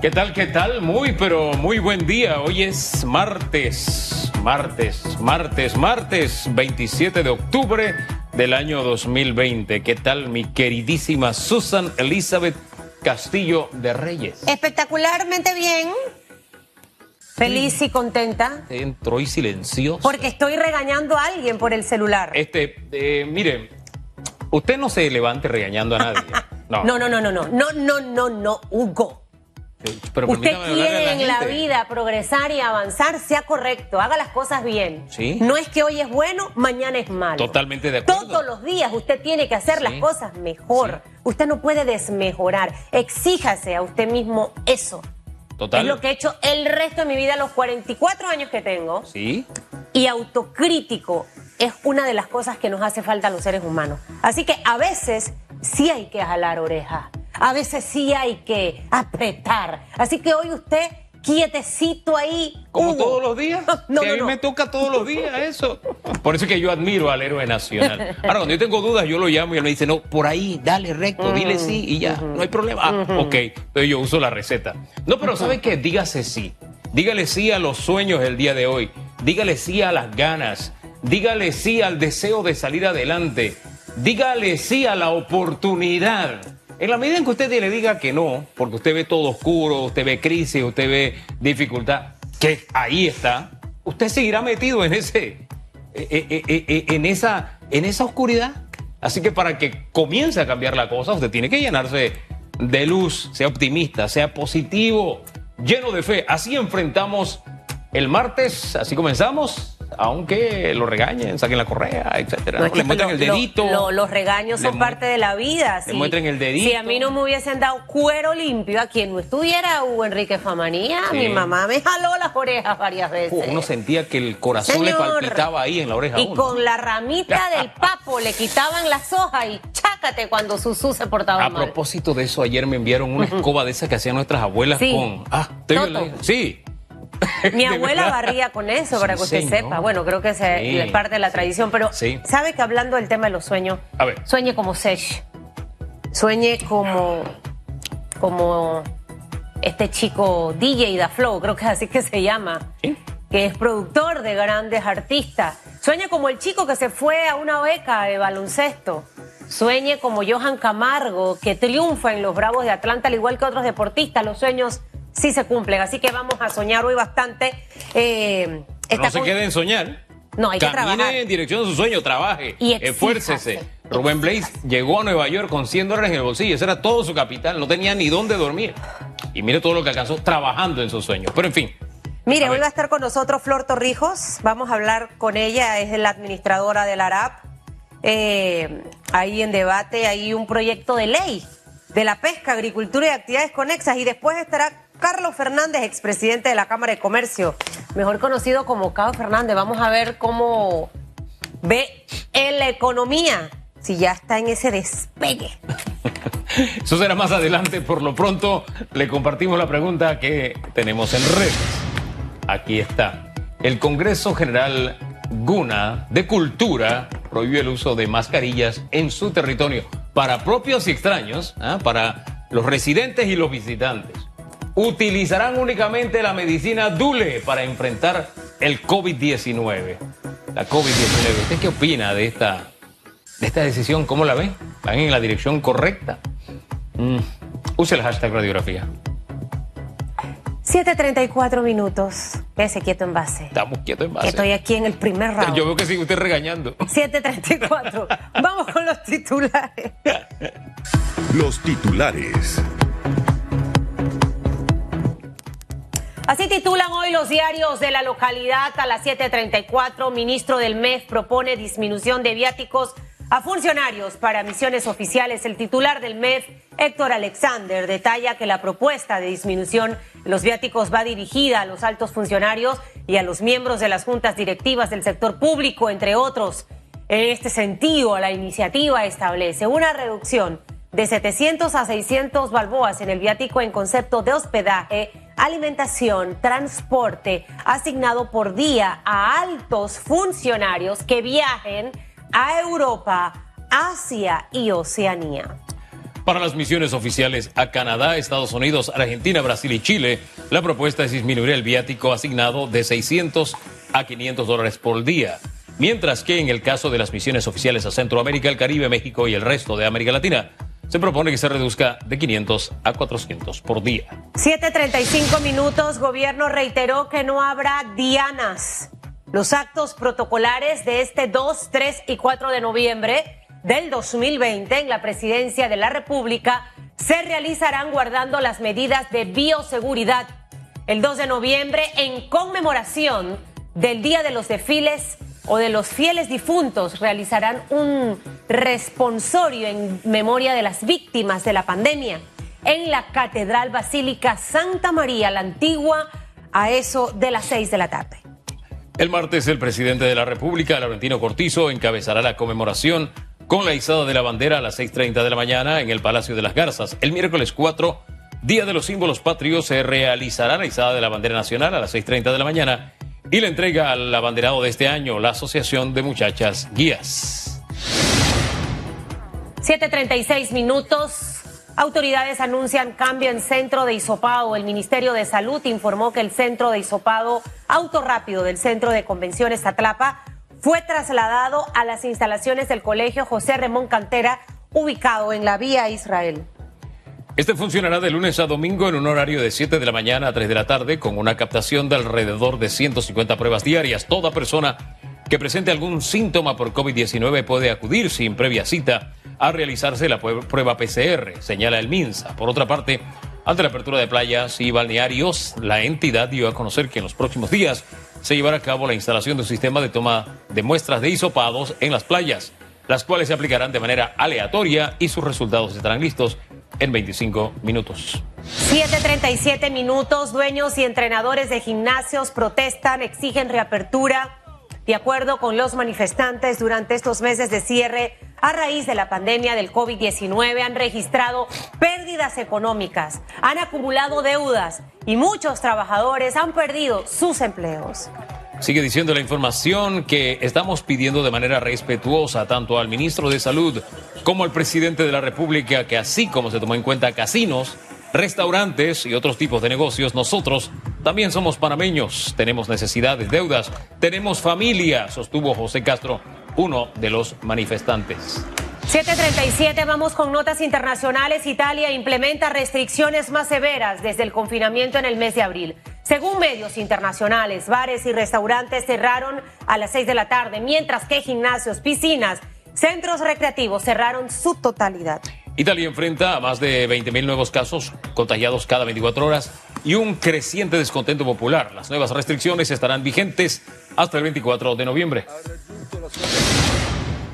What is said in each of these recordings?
¿Qué tal, qué tal? Muy, pero muy buen día. Hoy es martes, martes, martes, martes 27 de octubre del año 2020. ¿Qué tal, mi queridísima Susan Elizabeth Castillo de Reyes? Espectacularmente bien. Feliz y contenta. Entró y silencioso. Porque estoy regañando a alguien por el celular. Este, eh, mire, usted no se levante regañando a nadie. No, no, no, no, no, no, no, no, no, no, Hugo. Pero Usted quiere en la vida progresar y avanzar, sea correcto, haga las cosas bien. Sí. No es que hoy es bueno, mañana es malo. Totalmente de acuerdo. Todos los días usted tiene que hacer Sí. las cosas mejor. Usted no puede desmejorar. Exíjase a usted mismo eso. Total. Es lo que he hecho el resto de mi vida, los 44 años que tengo. Sí. Y autocrítico es una de las cosas que nos hace falta a los seres humanos. Así que a veces sí hay que jalar orejas. A veces sí hay que apretar. Así que hoy usted quietecito ahí. Como Hugo. todos los días. No, que no, a mí no. me toca todos los días eso. Por eso es que yo admiro al héroe nacional. Ahora, cuando yo tengo dudas, yo lo llamo y él me dice, no, por ahí, dale recto, dile sí y ya, no hay problema. Ah, ok, entonces yo uso la receta. No, pero ¿sabe qué? Dígase sí. Dígale sí a los sueños del día de hoy. Dígale sí a las ganas. Dígale sí al deseo de salir adelante. Dígale sí a la oportunidad. En la medida en que usted le diga que no, porque usted ve todo oscuro, usted ve crisis, usted ve dificultad, que ahí está, usted seguirá metido en ese, eh, eh, eh, en esa, en esa oscuridad. Así que para que comience a cambiar la cosa, usted tiene que llenarse de luz, sea optimista, sea positivo, lleno de fe. Así enfrentamos el martes, así comenzamos, aunque lo regañen, saquen la correa, etcétera. No, es Le muestran lo- el dedito. lo- lo- los regaños son parte de la vida. le muestren el dedito. Si a mí no me hubiesen dado cuero limpio, a quien no estuviera Hugo Enrique Famanía, Sí. mi mamá me jaló las orejas varias veces. Uno sentía que el corazón le palpitaba ahí en la oreja. a Y uno. con la ramita del papo le quitaban las hojas y chácate cuando Susú se portaba A mal. propósito de eso, ayer me enviaron una escoba de esas que hacían nuestras abuelas Sí. con. Ah, ¿te vio Toto. la- Sí. Mi abuela barría con eso, para que usted sepa. Bueno, creo que es eh, parte de la tradición, pero Sí. ¿sabe que hablando del tema de los sueños? A ver. Sueñe como Sesh. Sueñe como, como este chico DJ Da Flow, creo que es así que se llama. ¿Sí? que es productor de grandes artistas. Sueñe como el chico que se fue a una beca de baloncesto. Sueñe como Johan Camargo, que triunfa en los Bravos de Atlanta, al igual que otros deportistas. Los sueños sí se cumplen, así que vamos a soñar hoy bastante. Eh, no se con- quede en soñar. No, hay que Camine trabajar. en dirección de su sueño, trabaje, Y exíjase. esfuércese. Rubén Blaze llegó a Nueva York con 100 dólares en el bolsillo. Ese era todo su capital. No tenía ni dónde dormir. Y mire todo lo que alcanzó trabajando en sus sueños. Pero en fin, Mire, A hoy va a estar con nosotros Flor Torrijos. Vamos a hablar con ella, es la administradora del ARAP. Eh, ahí en debate hay un proyecto de ley de la pesca, agricultura y actividades conexas. Y después estará Carlos Fernández, expresidente de la Cámara de Comercio, mejor conocido como Carlos Fernández. Vamos a ver cómo ve en la economía, si ya está en ese despegue. eso será más adelante. Por lo pronto, le compartimos la pregunta que tenemos en redes. Aquí está. El Congreso General Guna de Cultura prohíbe el uso de mascarillas en su territorio para propios y extraños, ¿ah? para los residentes y los visitantes. Utilizarán únicamente la medicina Dule para enfrentar el COVID-19. La COVID-19. ¿Usted qué opina de esta, de esta decisión? ¿Cómo la ve? ¿Van en la dirección correcta? Mm. Use el hashtag radiografía. 7.34 minutos. Quédese quieto en base. Estamos quietos en Que base. estoy aquí en el primer round. Yo veo que sigue usted regañando. 734. Vamos con los titulares. Los titulares. Así titulan hoy los diarios de la localidad a las 7:34. Ministro del MEF propone disminución de viáticos a funcionarios para misiones oficiales. El titular del MEF, Héctor Alexander, detalla que la propuesta de disminución de los viáticos va dirigida a los altos funcionarios y a los miembros de las juntas directivas del sector público, entre otros. En este sentido, la iniciativa establece una reducción de 700 a 600 balboas en el viático en concepto de hospedaje, alimentación, transporte asignado por día a altos funcionarios que viajen a Europa, Asia y Oceanía. Para las misiones oficiales a Canadá, Estados Unidos, Argentina, Brasil y Chile, la propuesta es disminuir el viático asignado de 600 a 500 dólares por día. Mientras que en el caso de las misiones oficiales a Centroamérica, el Caribe, México y el resto de América Latina, se propone que se reduzca de 500 a 400 por día. 7.35 minutos, gobierno reiteró que no habrá dianas. Los actos protocolares de este 2, 3 y 4 de noviembre del 2020 en la presidencia de la República se realizarán guardando las medidas de bioseguridad. El 2 de noviembre, en conmemoración del Día de los Desfiles o de los fieles difuntos, realizarán un responsorio en memoria de las víctimas de la pandemia en la Catedral Basílica Santa María la Antigua a eso de las 6 de la tarde. El martes, el presidente de la República, Laurentino Cortizo, encabezará la conmemoración con la izada de la bandera a las 6.30 de la mañana en el Palacio de las Garzas. El miércoles 4, Día de los Símbolos Patrios, se realizará la izada de la bandera nacional a las 6.30 de la mañana y la entrega al abanderado de este año, la Asociación de Muchachas Guías. 7.36 minutos. Autoridades anuncian cambio en centro de Isopado. El Ministerio de Salud informó que el centro de Isopado Autorápido del Centro de Convenciones Atlapa fue trasladado a las instalaciones del Colegio José Ramón Cantera, ubicado en la vía Israel. Este funcionará de lunes a domingo en un horario de 7 de la mañana a 3 de la tarde con una captación de alrededor de 150 pruebas diarias. Toda persona que presente algún síntoma por COVID-19 puede acudir sin previa cita a realizarse la prueba PCR, señala el MINSA. Por otra parte, ante la apertura de playas y balnearios, la entidad dio a conocer que en los próximos días se llevará a cabo la instalación de un sistema de toma de muestras de hisopados en las playas, las cuales se aplicarán de manera aleatoria y sus resultados estarán listos en 25 minutos. 7.37 minutos, dueños y entrenadores de gimnasios protestan, exigen reapertura. De acuerdo con los manifestantes, durante estos meses de cierre, a raíz de la pandemia del COVID-19, han registrado pérdidas económicas, han acumulado deudas y muchos trabajadores han perdido sus empleos. Sigue diciendo la información que estamos pidiendo de manera respetuosa tanto al ministro de Salud como al presidente de la República que así como se tomó en cuenta casinos, restaurantes y otros tipos de negocios, nosotros también somos panameños, tenemos necesidades, deudas, tenemos familia, sostuvo José Castro, uno de los manifestantes. 737, vamos con notas internacionales. Italia implementa restricciones más severas desde el confinamiento en el mes de abril. Según medios internacionales, bares y restaurantes cerraron a las 6 de la tarde, mientras que gimnasios, piscinas, centros recreativos cerraron su totalidad. Italia enfrenta a más de 20.000 nuevos casos contagiados cada 24 horas y un creciente descontento popular. Las nuevas restricciones estarán vigentes hasta el 24 de noviembre.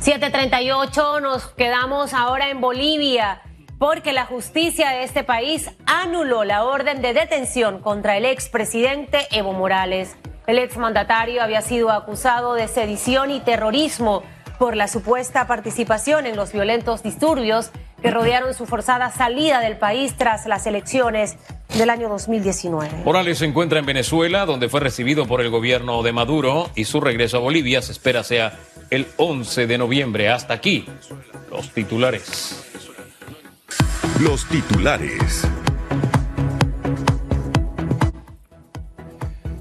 738, nos quedamos ahora en Bolivia porque la justicia de este país anuló la orden de detención contra el expresidente Evo Morales. El exmandatario había sido acusado de sedición y terrorismo por la supuesta participación en los violentos disturbios que rodearon su forzada salida del país tras las elecciones del año 2019. Morales se encuentra en Venezuela, donde fue recibido por el gobierno de Maduro y su regreso a Bolivia se espera sea el 11 de noviembre. Hasta aquí, los titulares. Los titulares.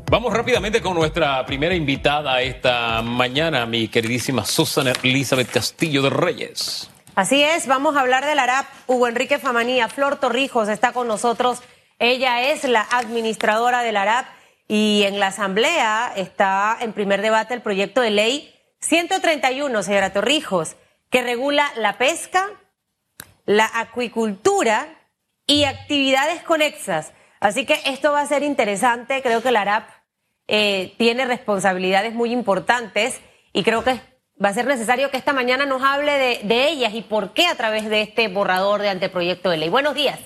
Vamos rápidamente con nuestra primera invitada esta mañana, mi queridísima Susana Elizabeth Castillo de Reyes. Así es, vamos a hablar del ARAP. Hugo Enrique Famanía, Flor Torrijos está con nosotros. Ella es la administradora del ARAP y en la Asamblea está en primer debate el proyecto de ley 131, señora Torrijos, que regula la pesca, la acuicultura y actividades conexas. Así que esto va a ser interesante. Creo que el ARAP eh, tiene responsabilidades muy importantes y creo que va a ser necesario que esta mañana nos hable de, de ellas y por qué a través de este borrador de anteproyecto de ley. Buenos días.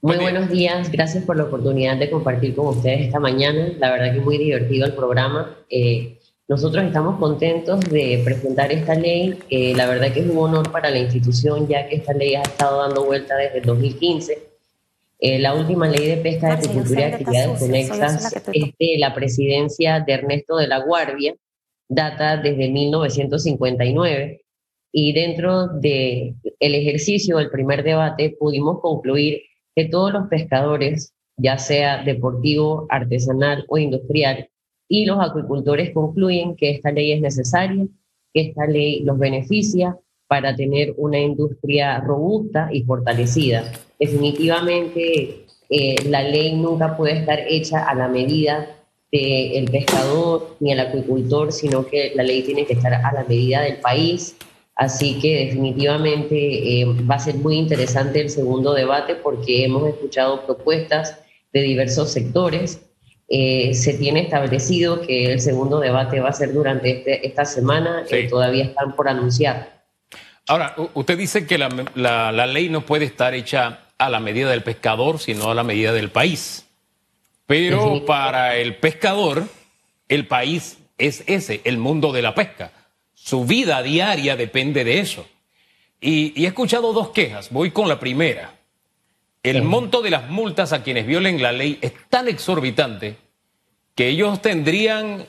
Muy buenos días, gracias por la oportunidad de compartir con ustedes esta mañana. La verdad que muy divertido el programa. Eh, nosotros estamos contentos de presentar esta ley. la verdad que es un honor para la institución, ya que esta ley ha estado dando vuelta desde el 2015. Eh, la última ley de pesca, de agricultura y actividades conexas es de la presidencia de Ernesto de la Guardia, data desde 1959. y dentro del el ejercicio del primer debate pudimos concluir que todos los pescadores, ya sea deportivo, artesanal o industrial, y los acuicultores concluyen que esta ley es necesaria, que esta ley los beneficia para tener una industria robusta y fortalecida. Definitivamente eh, la ley nunca puede estar hecha a la medida del pescador ni el acuicultor, sino que la ley tiene que estar a la medida del país. Así que definitivamente eh, va a ser muy interesante el segundo debate porque hemos escuchado propuestas de diversos sectores. Eh, se tiene establecido que el segundo debate va a ser durante este, esta semana, y todavía están por anunciar. Ahora, usted dice que la, la ley no puede estar hecha a la medida del pescador, sino a la medida del país. Pero para el pescador, el país es ese, el mundo de la pesca. Su vida diaria depende de eso. Y, he escuchado dos quejas. Voy con la primera. El monto de las multas a quienes violen la ley es tan exorbitante que ellos tendrían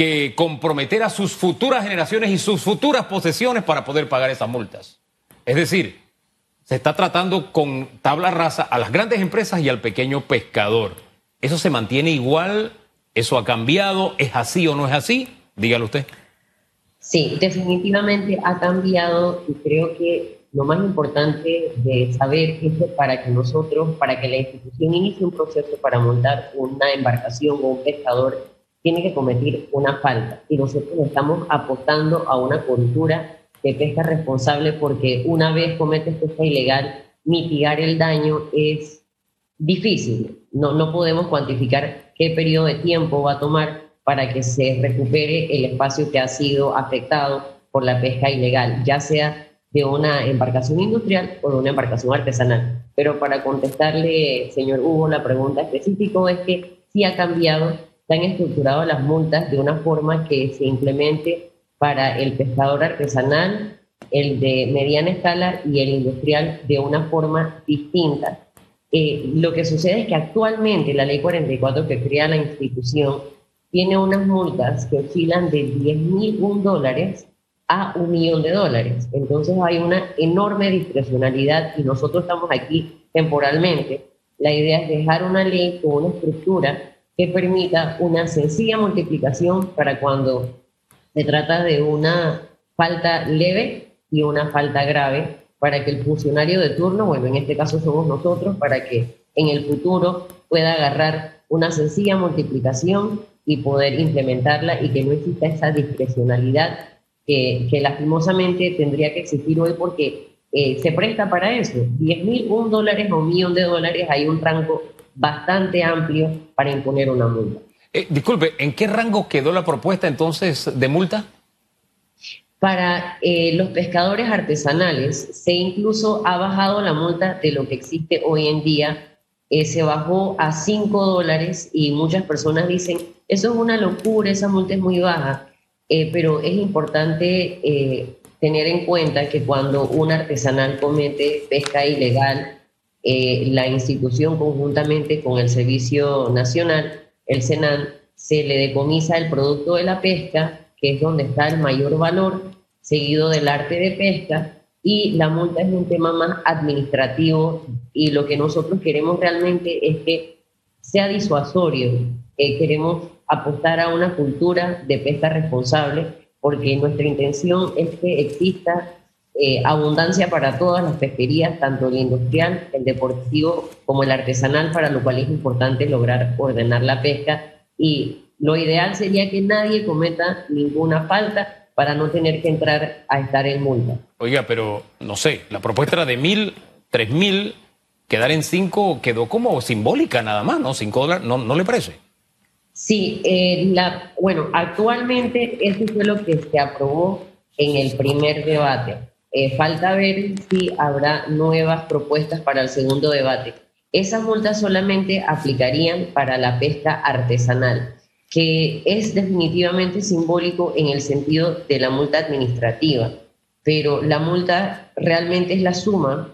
que comprometer a sus futuras generaciones y sus futuras posesiones para poder pagar esas multas. Es decir, se está tratando con tabla rasa a las grandes empresas y al pequeño pescador. ¿Eso se mantiene igual? ¿Eso ha cambiado? ¿Es así o no es así? Dígalo usted. Sí, definitivamente ha cambiado y creo que lo más importante de saber es que para que nosotros, para que la institución inicie un proceso para montar una embarcación o un pescador, tiene que cometer una falta. Y nosotros estamos apostando a una cultura de pesca responsable porque una vez cometes pesca ilegal, mitigar el daño es difícil no, no podemos cuantificar qué periodo de tiempo va a tomar para que se recupere el espacio que ha sido afectado por la pesca ilegal, ya sea de una embarcación industrial o de una embarcación artesanal. Pero para contestarle, señor Hugo, la pregunta específica es que sí ha cambiado, se han estructurado las multas de una forma que se implemente para el pescador artesanal, el de mediana escala y el industrial de una forma distinta eh, lo que sucede es que actualmente la ley 44 que crea la institución tiene unas multas que oscilan de 10 mil dólares a un millón de dólares. Entonces hay una enorme discrecionalidad y nosotros estamos aquí temporalmente. La idea es dejar una ley con una estructura que permita una sencilla multiplicación para cuando se trata de una falta leve y una falta grave para que el funcionario de turno, bueno, en este caso somos nosotros, para que en el futuro pueda agarrar una sencilla multiplicación y poder implementarla y que no exista esa discrecionalidad que, que lastimosamente tendría que existir hoy porque eh, se presta para eso. 10 mil, un dólares o un millón de dólares, hay un rango bastante amplio para imponer una multa. Eh, disculpe, ¿en qué rango quedó la propuesta entonces de multa? Para eh, los pescadores artesanales se incluso ha bajado la multa de lo que existe hoy en día. Eh, se bajó a 5 dólares y muchas personas dicen, eso es una locura, esa multa es muy baja. Eh, pero es importante tener en cuenta que cuando un artesanal comete pesca ilegal, la institución conjuntamente con el Servicio Nacional, el SENAN, se le decomisa el producto de la pesca que es donde está el mayor valor, seguido del arte de pesca, y la multa es un tema más administrativo y lo que nosotros queremos realmente es que sea disuasorio. Eh, queremos apostar a una cultura de pesca responsable porque nuestra intención es que exista eh, abundancia para todas las pesquerías, tanto el industrial, el deportivo como el artesanal, para lo cual es importante lograr ordenar la pesca y lo ideal sería que nadie cometa ninguna falta para no tener que entrar a estar en multa. Oiga, pero no sé, la propuesta era de mil, tres mil, quedar en cinco quedó como simbólica nada más, ¿no? Cinco dólares, ¿no, no le parece? Sí, eh, la, bueno, actualmente eso fue lo que se aprobó en el primer debate. Eh, falta ver si habrá nuevas propuestas para el segundo debate. Esas multas solamente aplicarían para la pesca artesanal que es definitivamente simbólico en el sentido de la multa administrativa, pero la multa realmente es la suma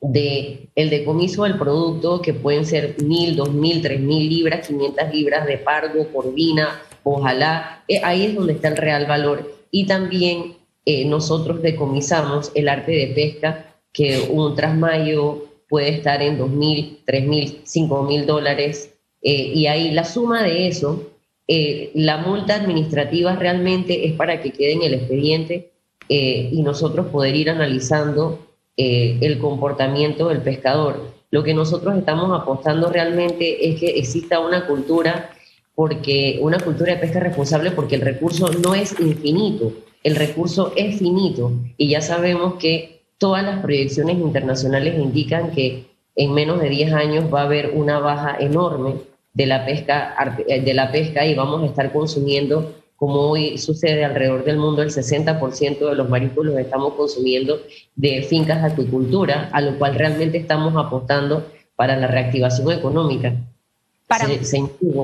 de el decomiso del producto, que pueden ser mil, dos mil, tres mil libras, 500 libras de pargo, corvina, ojalá, eh, ahí es donde está el real valor. Y también eh, nosotros decomisamos el arte de pesca, que un trasmayo puede estar en 2.000, 3.000, 5.000 dólares, eh, y ahí la suma de eso, eh, la multa administrativa realmente es para que quede en el expediente y nosotros poder ir analizando el comportamiento del pescador. Lo que nosotros estamos apostando realmente es que exista una cultura porque una cultura de pesca responsable porque el recurso no es infinito, el recurso es finito y ya sabemos que todas las proyecciones internacionales indican que en menos de 10 años va a haber una baja enorme de la pesca de la pesca y vamos a estar consumiendo como hoy sucede alrededor del mundo, el 60% de los mariscos los estamos consumiendo de fincas de acuicultura, a lo cual realmente estamos apostando para la reactivación económica.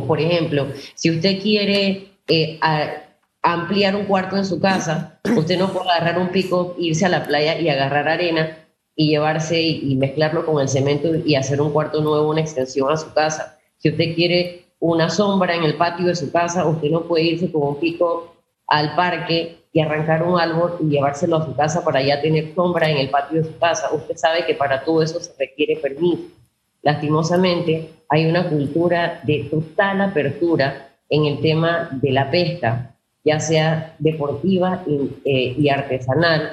Por ejemplo, si usted quiere eh, ampliar un cuarto en su casa, usted no puede agarrar un pico, irse a la playa y agarrar arena y llevarse y, mezclarlo con el cemento y hacer un cuarto nuevo, una extensión a su casa. Si usted quiere una sombra en el patio de su casa, usted no puede irse con un pico al parque y arrancar un árbol y llevárselo a su casa para ya tener sombra en el patio de su casa. Usted sabe que para todo eso se requiere permiso. Lastimosamente, hay una cultura de total apertura en el tema de la pesca, ya sea deportiva y, eh, artesanal,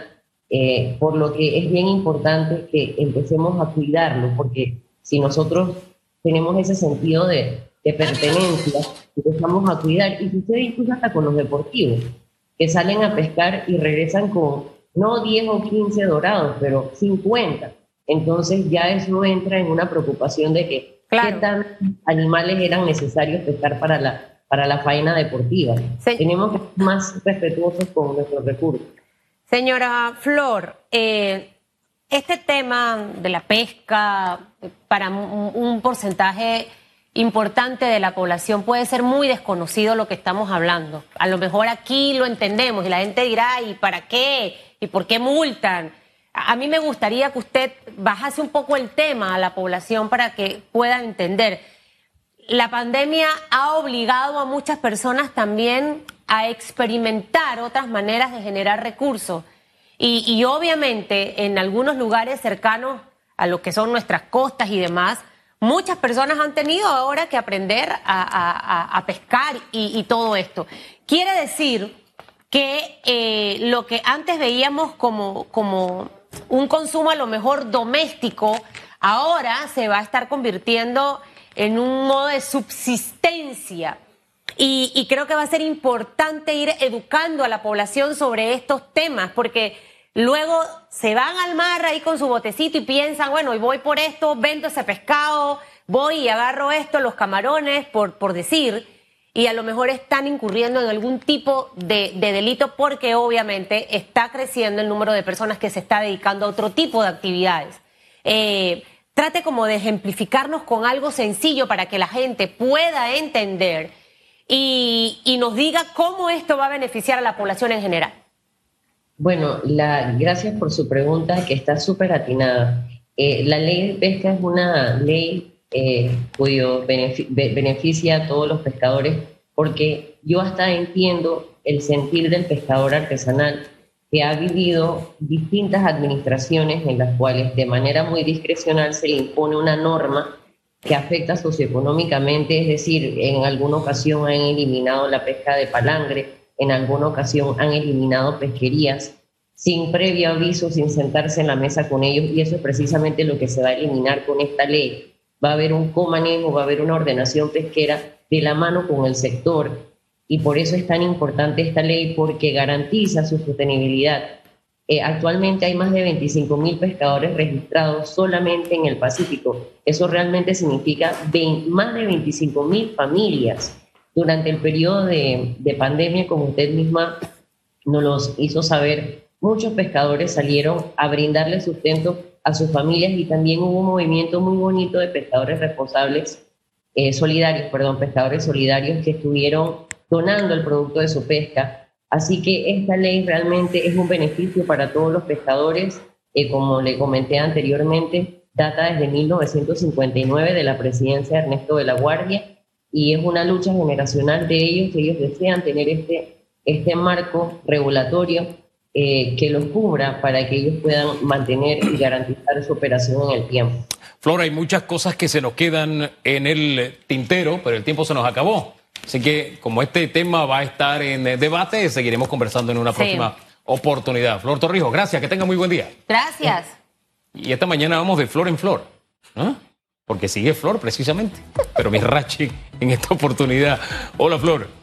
eh, por lo que es bien importante que empecemos a cuidarlo, porque si nosotros tenemos ese sentido de, pertenencia, empezamos a cuidar, y sucede incluso hasta con los deportivos, que salen a pescar y regresan con no 10 o 15 dorados, pero 50 entonces ya eso entra en una preocupación de que qué tan animales eran necesarios pescar para la, para la faena deportiva. Tenemos que ser más respetuosos con nuestros recursos. Señora Flor, eh, este tema de la pesca para un porcentaje importante de la población puede ser muy desconocido lo que estamos hablando. A lo mejor aquí lo entendemos y la gente dirá, ¿y para qué? ¿Y por qué multan? A mí me gustaría que usted bajase un poco el tema a la población para que puedan entender. La pandemia ha obligado a muchas personas también a experimentar otras maneras de generar recursos. Y, obviamente en algunos lugares cercanos a lo que son nuestras costas y demás, muchas personas han tenido ahora que aprender a, pescar y, todo esto. Quiere decir que eh, lo que antes veíamos como, como un consumo a lo mejor doméstico, ahora se va a estar convirtiendo en un modo de subsistencia. Y, creo que va a ser importante ir educando a la población sobre estos temas, porque luego se van al mar ahí con su botecito y piensan, bueno, y voy por esto, vendo ese pescado, voy y agarro esto, los camarones, por, por decir, y a lo mejor están incurriendo en algún tipo de, delito porque obviamente está creciendo el número de personas que se está dedicando a otro tipo de actividades. Eh, trate como de ejemplificarnos con algo sencillo para que la gente pueda entender y, nos diga cómo esto va a beneficiar a la población en general. Bueno, la, gracias por su pregunta que está súper atinada. Eh, la ley de pesca es una ley eh, cuyo beneficia a todos los pescadores, porque yo hasta entiendo el sentir del pescador artesanal que ha vivido distintas administraciones en las cuales de manera muy discrecional se impone una norma que afecta socioeconómicamente, es decir, en alguna ocasión han eliminado la pesca de palangre, en alguna ocasión han eliminado pesquerías sin previo aviso, sin sentarse en la mesa con ellos, y eso es precisamente lo que se va a eliminar con esta ley va a haber un comanejo, va a haber una ordenación pesquera de la mano con el sector. Y por eso es tan importante esta ley, porque garantiza su sostenibilidad. Eh, actualmente hay más de 25 mil pescadores registrados solamente en el Pacífico. Eso realmente significa más de 25 mil familias. Durante el periodo de, de pandemia, como usted misma nos los hizo saber, muchos pescadores salieron a brindarle sustento a sus familias y también hubo un movimiento muy bonito de pescadores responsables, eh, solidarios, perdón, pescadores solidarios que estuvieron donando el producto de su pesca. Así que esta ley realmente es un beneficio para todos los pescadores, eh, como le comenté anteriormente, data desde 1959 de la presidencia de Ernesto de la Guardia y es una lucha generacional de ellos, que ellos desean tener este, este marco regulatorio eh, que los cubra para que ellos puedan mantener y garantizar su operación en el tiempo. Flora, hay muchas cosas que se nos quedan en el tintero, pero el tiempo se nos acabó. Así que como este tema va a estar en debate, seguiremos conversando en una próxima oportunidad. Flor Torrijos, gracias, que tenga muy buen día. Gracias. Y esta mañana vamos de flor en flor, ¿no? porque sigue Flor precisamente, pero mi Rachi en esta oportunidad. Hola Flor.